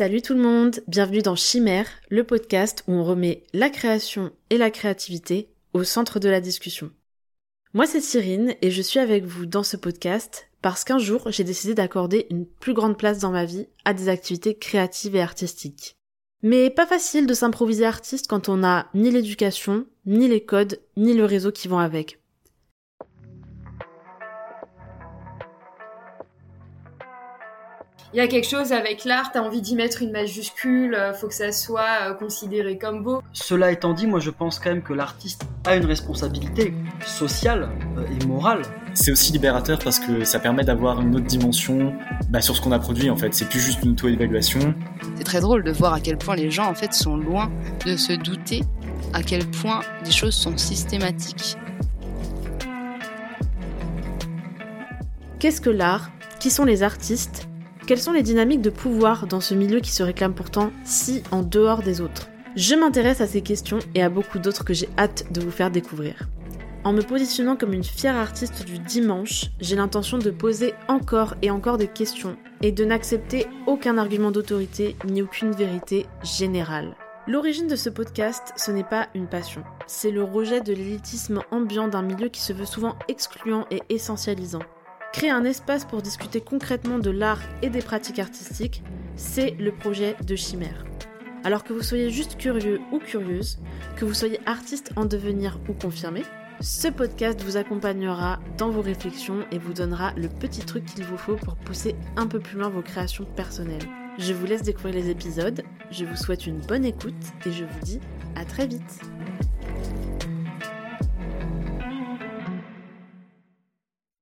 Salut tout le monde, bienvenue dans Chimère, le podcast où on remet la création et la créativité au centre de la discussion. Moi c'est Cyrine et je suis avec vous dans ce podcast parce qu'un jour j'ai décidé d'accorder une plus grande place dans ma vie à des activités créatives et artistiques. Mais pas facile de s'improviser artiste quand on n'a ni l'éducation, ni les codes, ni le réseau qui vont avec. Il y a quelque chose avec l'art, t'as envie d'y mettre une majuscule, euh, faut que ça soit euh, considéré comme beau. Cela étant dit, moi je pense quand même que l'artiste a une responsabilité sociale euh, et morale. C'est aussi libérateur parce que ça permet d'avoir une autre dimension bah, sur ce qu'on a produit en fait. C'est plus juste une auto-évaluation. C'est très drôle de voir à quel point les gens en fait sont loin de se douter à quel point des choses sont systématiques. Qu'est-ce que l'art? Qui sont les artistes? Quelles sont les dynamiques de pouvoir dans ce milieu qui se réclame pourtant si en dehors des autres? Je m'intéresse à ces questions et à beaucoup d'autres que j'ai hâte de vous faire découvrir. En me positionnant comme une fière artiste du dimanche, j'ai l'intention de poser encore et encore des questions et de n'accepter aucun argument d'autorité ni aucune vérité générale. L'origine de ce podcast, ce n'est pas une passion, c'est le rejet de l'élitisme ambiant d'un milieu qui se veut souvent excluant et essentialisant. Créer un espace pour discuter concrètement de l'art et des pratiques artistiques, c'est le projet de Chimère. Alors que vous soyez juste curieux ou curieuse, que vous soyez artiste en devenir ou confirmé, ce podcast vous accompagnera dans vos réflexions et vous donnera le petit truc qu'il vous faut pour pousser un peu plus loin vos créations personnelles. Je vous laisse découvrir les épisodes, je vous souhaite une bonne écoute et je vous dis à très vite.